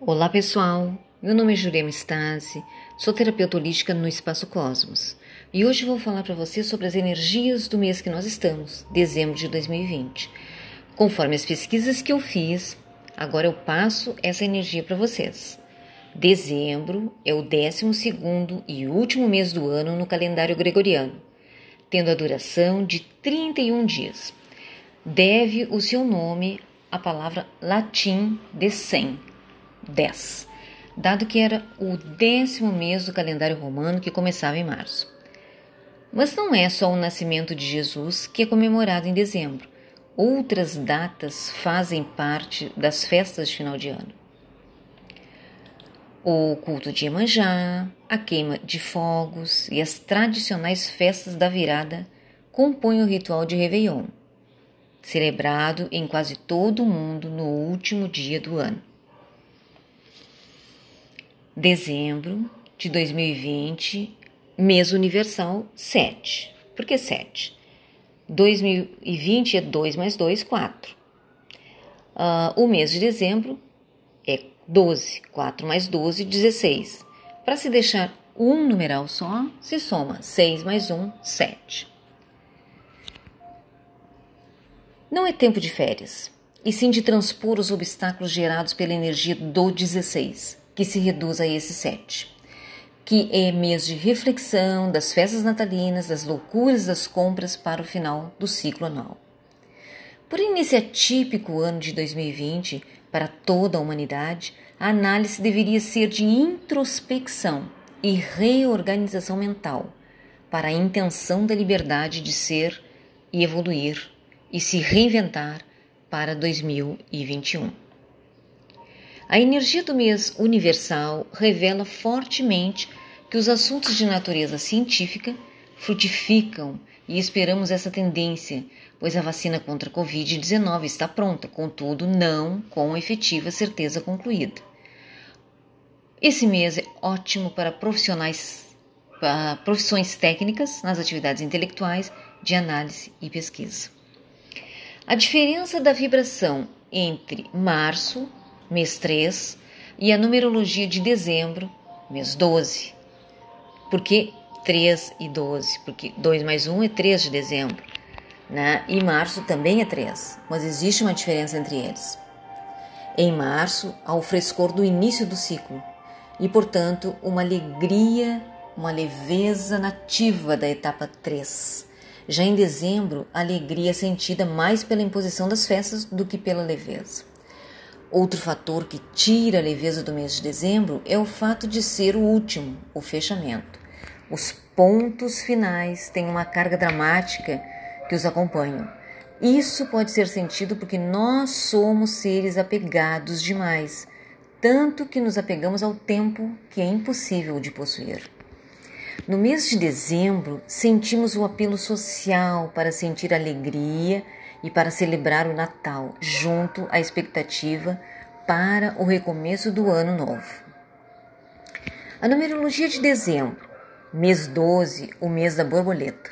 Olá pessoal, meu nome é Jurema Stasi, sou terapeuta holística no Espaço Cosmos e hoje vou falar para você sobre as energias do mês que nós estamos, dezembro de 2020. Conforme as pesquisas que eu fiz, agora eu passo essa energia para vocês. Dezembro é o 12 e último mês do ano no calendário gregoriano, tendo a duração de 31 dias. Deve o seu nome à palavra latim decem, 10, dado que era o décimo mês do calendário romano que começava em março. Mas não é só o nascimento de Jesus que é comemorado em dezembro. Outras datas fazem parte das festas de final de ano o culto de Iemanjá, a queima de fogos e as tradicionais festas da virada compõem o ritual de Réveillon, celebrado em quase todo o mundo no último dia do ano. Dezembro de 2020, mês universal 7. Por que 7? 2020 é 2 mais 2, 4. Uh, o mês de dezembro é 12. 4 mais 12, 16. Para se deixar um numeral só, se soma 6 mais 1, 7. Não é tempo de férias, e sim de transpor os obstáculos gerados pela energia do 16, que se reduz a esse 7, que é mês de reflexão das festas natalinas, das loucuras das compras para o final do ciclo anual. Porém, nesse atípico ano de 2020, para toda a humanidade, a análise deveria ser de introspecção e reorganização mental, para a intenção da liberdade de ser e evoluir e se reinventar para 2021. A energia do mês universal revela fortemente que os assuntos de natureza científica frutificam e esperamos essa tendência, pois a vacina contra a Covid-19 está pronta, contudo, não com efetiva certeza concluída. Esse mês é ótimo para profissionais, para profissões técnicas nas atividades intelectuais de análise e pesquisa. A diferença da vibração entre março, mês 3, e a numerologia de dezembro, mês 12. Porque 3 e 12, porque 2 mais 1 é 3 de dezembro, né? E março também é 3, mas existe uma diferença entre eles. Em março, há o frescor do início do ciclo e, portanto, uma alegria, uma leveza nativa da etapa 3. Já em dezembro, a alegria é sentida mais pela imposição das festas do que pela leveza. Outro fator que tira a leveza do mês de dezembro é o fato de ser o último, o fechamento. Os pontos finais têm uma carga dramática que os acompanham. Isso pode ser sentido porque nós somos seres apegados demais, tanto que nos apegamos ao tempo que é impossível de possuir. No mês de dezembro, sentimos o apelo social para sentir alegria e para celebrar o Natal, junto à expectativa para o recomeço do ano novo. A numerologia de dezembro mês 12, o mês da borboleta.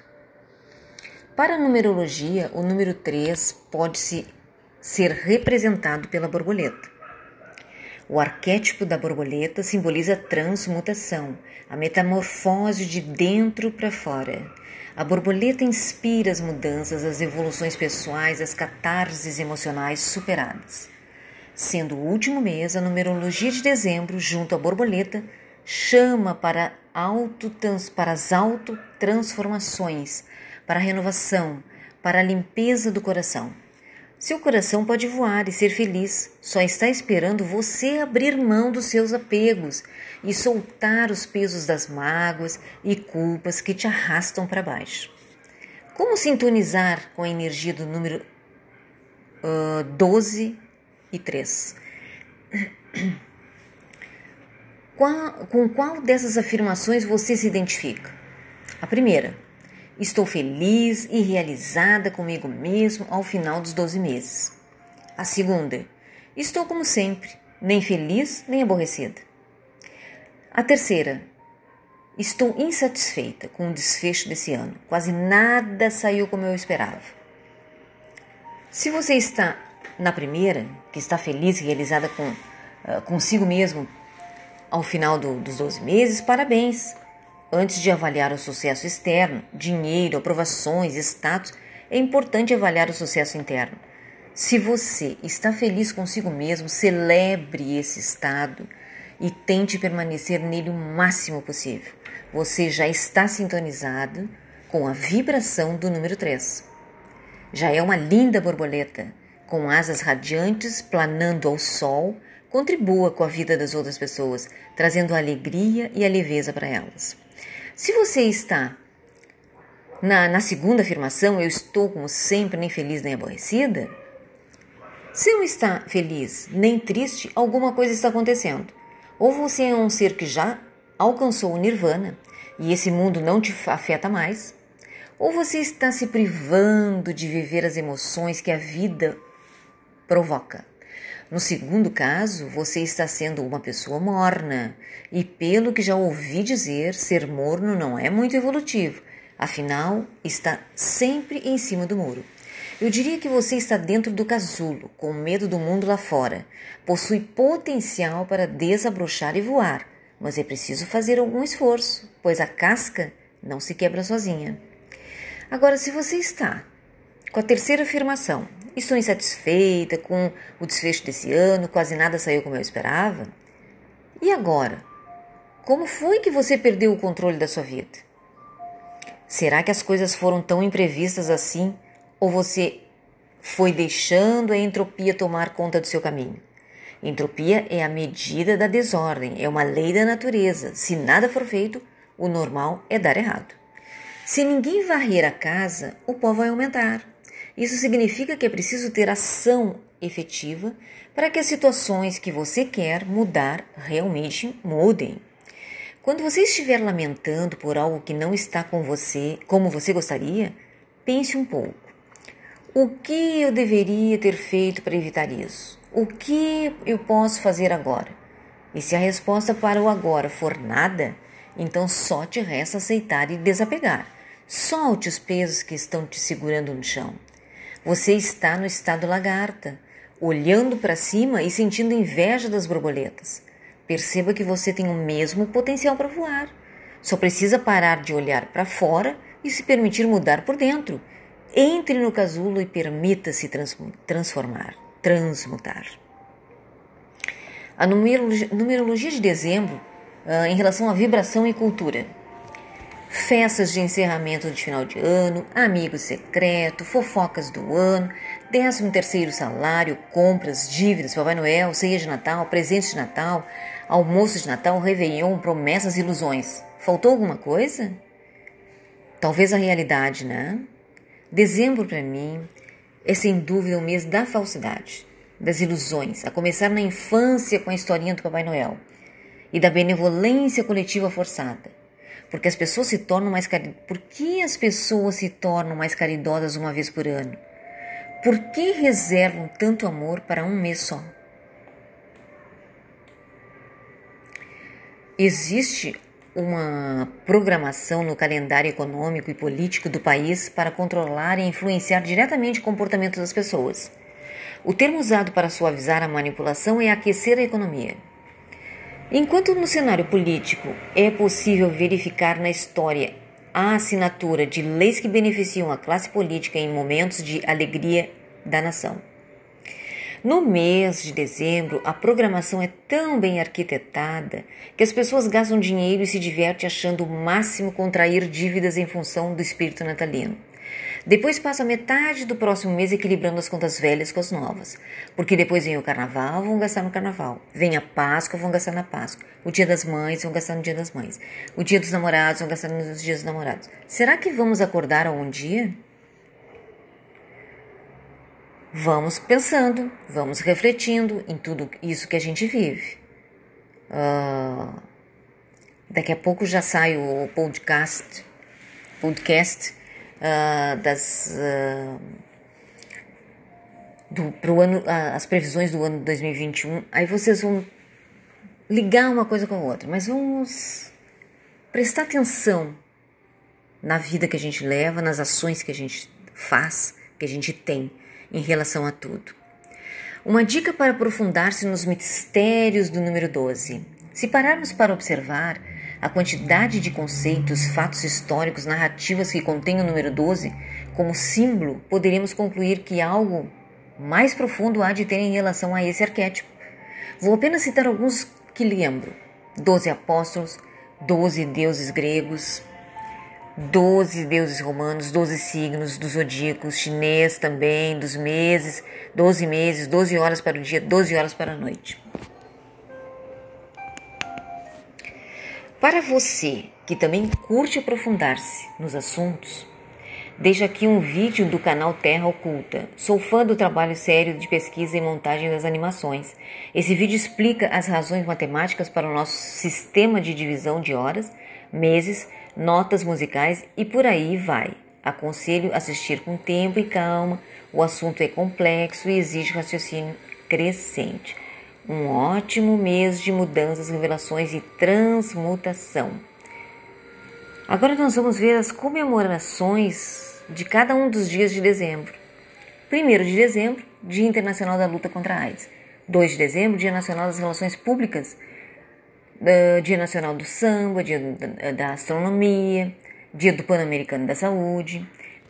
Para a numerologia, o número 3 pode -se ser representado pela borboleta. O arquétipo da borboleta simboliza a transmutação, a metamorfose de dentro para fora. A borboleta inspira as mudanças, as evoluções pessoais, as catarses emocionais superadas. Sendo o último mês, a numerologia de dezembro, junto à borboleta, chama para, auto, para as autotransformações, para a renovação, para a limpeza do coração. Seu coração pode voar e ser feliz, só está esperando você abrir mão dos seus apegos e soltar os pesos das mágoas e culpas que te arrastam para baixo. Como sintonizar com a energia do número uh, 12 e 3? Qual, com qual dessas afirmações você se identifica? A primeira, estou feliz e realizada comigo mesmo ao final dos 12 meses. A segunda, estou como sempre, nem feliz nem aborrecida. A terceira, estou insatisfeita com o desfecho desse ano. Quase nada saiu como eu esperava. Se você está na primeira, que está feliz e realizada com uh, consigo mesmo ao final do, dos 12 meses, parabéns. Antes de avaliar o sucesso externo, dinheiro, aprovações, status, é importante avaliar o sucesso interno. Se você está feliz consigo mesmo, celebre esse estado e tente permanecer nele o máximo possível. Você já está sintonizado com a vibração do número 3. Já é uma linda borboleta, com asas radiantes planando ao sol, contribua com a vida das outras pessoas, trazendo alegria e a leveza para elas. Se você está na, na segunda afirmação, eu estou como sempre, nem feliz nem aborrecida, se não está feliz nem triste, alguma coisa está acontecendo. Ou você é um ser que já alcançou o nirvana e esse mundo não te afeta mais, ou você está se privando de viver as emoções que a vida provoca. No segundo caso, você está sendo uma pessoa morna, e pelo que já ouvi dizer, ser morno não é muito evolutivo, afinal, está sempre em cima do muro. Eu diria que você está dentro do casulo, com medo do mundo lá fora. Possui potencial para desabrochar e voar, mas é preciso fazer algum esforço, pois a casca não se quebra sozinha. Agora, se você está com a terceira afirmação, estou insatisfeita com o desfecho desse ano, quase nada saiu como eu esperava. E agora? Como foi que você perdeu o controle da sua vida? Será que as coisas foram tão imprevistas assim ou você foi deixando a entropia tomar conta do seu caminho? Entropia é a medida da desordem, é uma lei da natureza. Se nada for feito, o normal é dar errado. Se ninguém varrer a casa, o pó vai aumentar. Isso significa que é preciso ter ação efetiva para que as situações que você quer mudar realmente mudem. Quando você estiver lamentando por algo que não está com você como você gostaria, pense um pouco. O que eu deveria ter feito para evitar isso? O que eu posso fazer agora? E se a resposta para o agora for nada, então só te resta aceitar e desapegar. Solte os pesos que estão te segurando no chão. Você está no estado lagarta, olhando para cima e sentindo inveja das borboletas. Perceba que você tem o mesmo potencial para voar. Só precisa parar de olhar para fora e se permitir mudar por dentro entre no casulo e permita-se transformar, transmutar. A numerologia, de dezembro, uh, em relação à vibração e cultura. Festas de encerramento de final de ano, amigo secreto, fofocas do ano, 13 terceiro salário, compras, dívidas, Papai Noel, ceia de Natal, presentes de Natal, almoço de Natal, Réveillon, promessas ilusões. Faltou alguma coisa? Talvez a realidade, né? Dezembro para mim é sem dúvida o mês da falsidade, das ilusões, a começar na infância com a historinha do Papai Noel e da benevolência coletiva forçada. Porque as pessoas se tornam mais cari... Por que as pessoas se tornam mais caridosas uma vez por ano? Por que reservam tanto amor para um mês só? Existe uma programação no calendário econômico e político do país para controlar e influenciar diretamente o comportamento das pessoas. O termo usado para suavizar a manipulação é aquecer a economia. Enquanto no cenário político é possível verificar na história a assinatura de leis que beneficiam a classe política em momentos de alegria da nação. No mês de dezembro, a programação é tão bem arquitetada que as pessoas gastam dinheiro e se divertem achando o máximo contrair dívidas em função do espírito natalino. Depois passa metade do próximo mês equilibrando as contas velhas com as novas. Porque depois vem o carnaval, vão gastar no carnaval. Vem a Páscoa, vão gastar na Páscoa. O dia das mães, vão gastar no dia das mães. O dia dos namorados, vão gastar nos dias dos namorados. Será que vamos acordar algum dia? vamos pensando, vamos refletindo em tudo isso que a gente vive. Uh, daqui a pouco já sai o podcast, podcast uh, das uh, do, pro ano, as previsões do ano 2021. Aí vocês vão ligar uma coisa com a outra, mas vamos prestar atenção na vida que a gente leva, nas ações que a gente faz, que a gente tem em relação a tudo. Uma dica para aprofundar-se nos mistérios do número 12. Se pararmos para observar a quantidade de conceitos, fatos históricos, narrativas que contém o número 12 como símbolo, poderíamos concluir que algo mais profundo há de ter em relação a esse arquétipo. Vou apenas citar alguns que lembro: doze apóstolos, doze deuses gregos, doze deuses romanos, doze signos dos zodíacos, chinês também, dos meses, doze meses, doze horas para o dia, doze horas para a noite. Para você que também curte aprofundar-se nos assuntos, Deixo aqui um vídeo do canal Terra Oculta. Sou fã do trabalho sério de pesquisa e montagem das animações. Esse vídeo explica as razões matemáticas para o nosso sistema de divisão de horas, meses, notas musicais e por aí vai. Aconselho assistir com tempo e calma. O assunto é complexo e exige raciocínio crescente. Um ótimo mês de mudanças, revelações e transmutação. Agora nós vamos ver as comemorações de cada um dos dias de dezembro. 1 de dezembro, Dia Internacional da Luta contra a AIDS. 2 de dezembro, Dia Nacional das Relações Públicas. Dia Nacional do Samba, Dia da Astronomia, Dia do Pan-Americano da Saúde.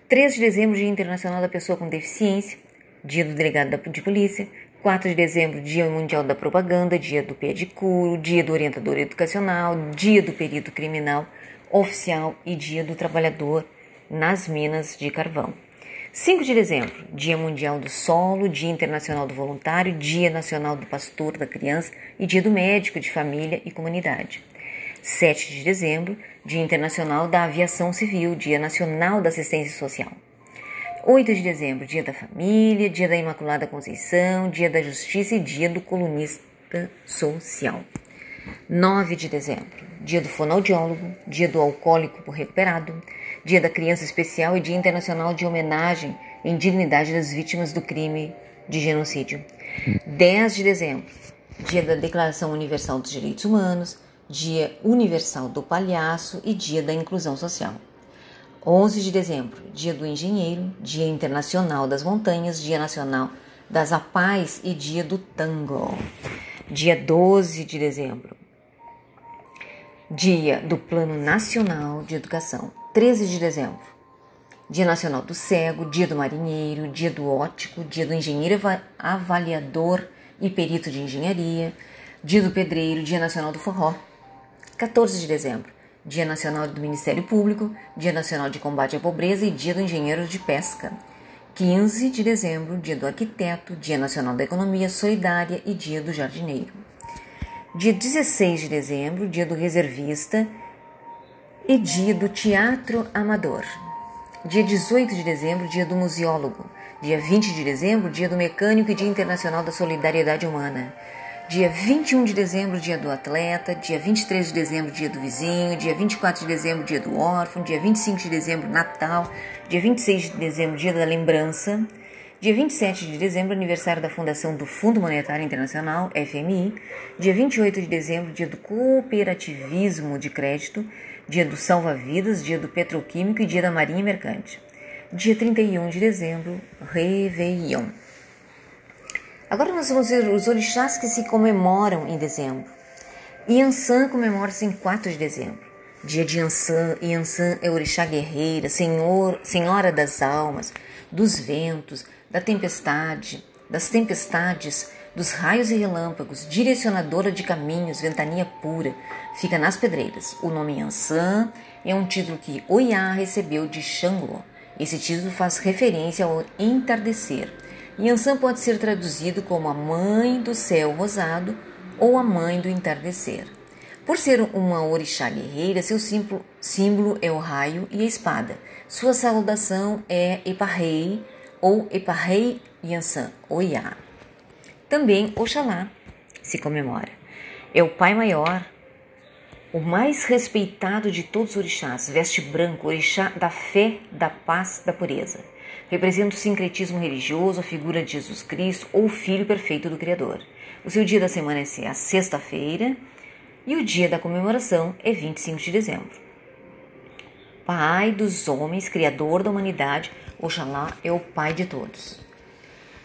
3 de dezembro, Dia Internacional da Pessoa com Deficiência, Dia do Delegado de Polícia. 4 de dezembro, Dia Mundial da Propaganda, Dia do Pedicuro, Dia do Orientador Educacional, Dia do Perito Criminal Oficial e Dia do Trabalhador nas minas de carvão. 5 de dezembro, Dia Mundial do Solo, Dia Internacional do Voluntário, Dia Nacional do Pastor da Criança e Dia do Médico de Família e Comunidade. 7 de dezembro, Dia Internacional da Aviação Civil, Dia Nacional da Assistência Social. 8 de dezembro, Dia da Família, Dia da Imaculada Conceição, Dia da Justiça e Dia do Colunista Social. 9 de dezembro, Dia do Fonoaudiólogo, Dia do Alcoólico Recuperado, Dia da Criança Especial e Dia Internacional de Homenagem em Dignidade das Vítimas do Crime de Genocídio. 10 de dezembro, Dia da Declaração Universal dos Direitos Humanos, Dia Universal do Palhaço e Dia da Inclusão Social. 11 de dezembro, Dia do Engenheiro, Dia Internacional das Montanhas, Dia Nacional das Apais e Dia do Tango. Dia 12 de dezembro, Dia do Plano Nacional de Educação. 13 de dezembro, Dia Nacional do Cego, Dia do Marinheiro, Dia do Ótico, Dia do Engenheiro Avaliador e Perito de Engenharia, Dia do Pedreiro, Dia Nacional do Forró. 14 de dezembro, Dia Nacional do Ministério Público, Dia Nacional de Combate à Pobreza e Dia do Engenheiro de Pesca. 15 de dezembro, Dia do Arquiteto, Dia Nacional da Economia Solidária e Dia do Jardineiro. Dia 16 de dezembro, Dia do Reservista e dia do Teatro Amador. Dia 18 de dezembro, dia do Museólogo. Dia 20 de dezembro, dia do Mecânico e Dia Internacional da Solidariedade Humana. Dia 21 de dezembro, dia do atleta. Dia 23 de dezembro, dia do vizinho. Dia 24 de dezembro, dia do órfão. Dia 25 de dezembro, Natal. Dia 26 de dezembro, dia da lembrança. Dia 27 de dezembro, aniversário da fundação do Fundo Monetário Internacional, FMI. Dia 28 de dezembro, dia do cooperativismo de crédito dia do salva-vidas, dia do petroquímico e dia da marinha mercante. Dia 31 de dezembro, Réveillon. Agora nós vamos ver os orixás que se comemoram em dezembro. Yansan comemora-se em 4 de dezembro. Dia de Yansan, Yansan é orixá guerreira, senhor, senhora das almas, dos ventos, da tempestade, das tempestades, dos raios e relâmpagos, direcionadora de caminhos, ventania pura, fica nas pedreiras. O nome Yansan é um título que Oiá recebeu de Xangô. Esse título faz referência ao entardecer. Yansan pode ser traduzido como a mãe do céu rosado ou a mãe do entardecer. Por ser uma orixá guerreira, seu símbolo, símbolo é o raio e a espada. Sua saudação é Eparrei ou Eparrei Yansan, Oiá. Também Oxalá se comemora. É o Pai Maior, o mais respeitado de todos os orixás, veste branco, orixá da fé, da paz, da pureza. Representa o sincretismo religioso, a figura de Jesus Cristo ou o Filho perfeito do Criador. O seu dia da semana é a sexta-feira e o dia da comemoração é 25 de dezembro. Pai dos homens, Criador da humanidade, Oxalá é o Pai de todos.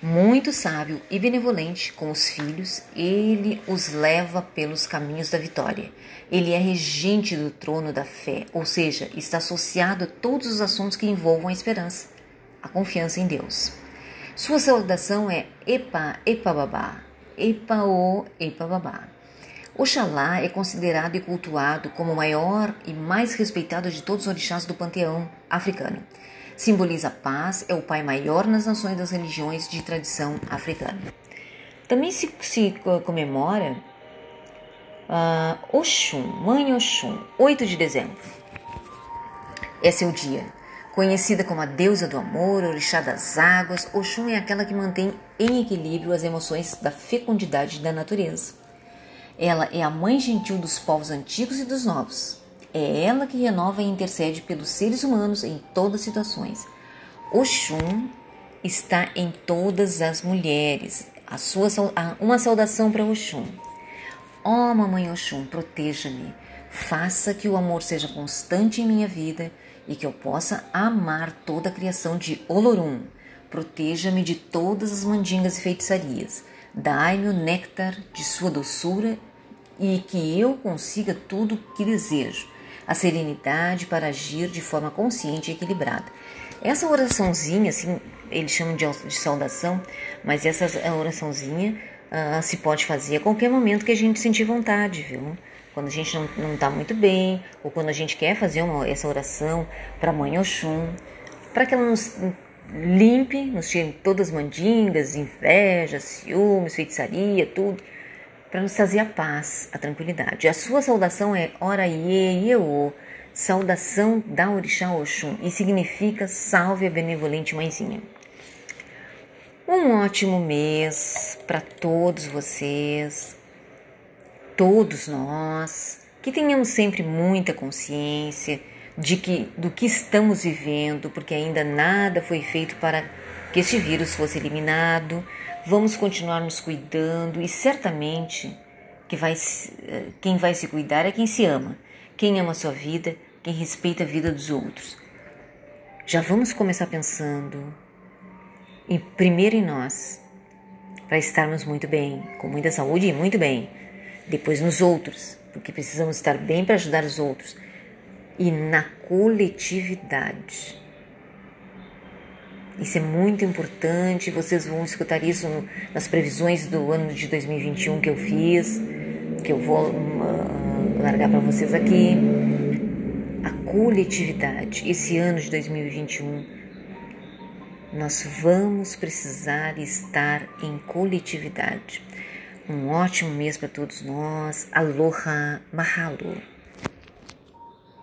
Muito sábio e benevolente com os filhos, ele os leva pelos caminhos da vitória. Ele é regente do trono da fé, ou seja, está associado a todos os assuntos que envolvam a esperança, a confiança em Deus. Sua saudação é Epa, Epa Babá, Epa O, Epa Babá. Oxalá é considerado e cultuado como o maior e mais respeitado de todos os orixás do panteão africano simboliza a paz, é o pai maior nas nações das religiões de tradição africana. Também se, se comemora uh, Oxum, Mãe Oxum, 8 de dezembro. Esse é o dia. Conhecida como a deusa do amor, orixá das águas, Oxum é aquela que mantém em equilíbrio as emoções da fecundidade da natureza. Ela é a mãe gentil dos povos antigos e dos novos. É ela que renova e intercede pelos seres humanos em todas as situações. Oxum está em todas as mulheres. A sua, uma saudação para Oxum. Ó oh, Mamãe Oxum, proteja-me. Faça que o amor seja constante em minha vida e que eu possa amar toda a criação de Olorum. Proteja-me de todas as mandingas e feitiçarias. Dai-me o néctar de sua doçura e que eu consiga tudo o que desejo a serenidade para agir de forma consciente e equilibrada. Essa oraçãozinha, assim, eles chamam de, de saudação, mas essa oraçãozinha uh, se pode fazer a qualquer momento que a gente sentir vontade, viu? Quando a gente não está muito bem, ou quando a gente quer fazer uma, essa oração para Mãe Oxum, para que ela nos limpe, nos tire todas as mandingas, inveja, ciúmes, feitiçaria, tudo para nos trazer a paz, a tranquilidade. A sua saudação é Ora Ye saudação da Orixá Oxum, e significa salve a benevolente mãezinha. Um ótimo mês para todos vocês, todos nós, que tenhamos sempre muita consciência de que do que estamos vivendo, porque ainda nada foi feito para que este vírus fosse eliminado Vamos continuar nos cuidando e certamente que vai, quem vai se cuidar é quem se ama, quem ama a sua vida, quem respeita a vida dos outros. Já vamos começar pensando em, primeiro em nós, para estarmos muito bem, com muita saúde e muito bem. Depois nos outros, porque precisamos estar bem para ajudar os outros. E na coletividade. Isso é muito importante. Vocês vão escutar isso nas previsões do ano de 2021 que eu fiz, que eu vou uh, largar para vocês aqui. A coletividade. Esse ano de 2021, nós vamos precisar estar em coletividade. Um ótimo mês para todos nós. Aloha, mahalo.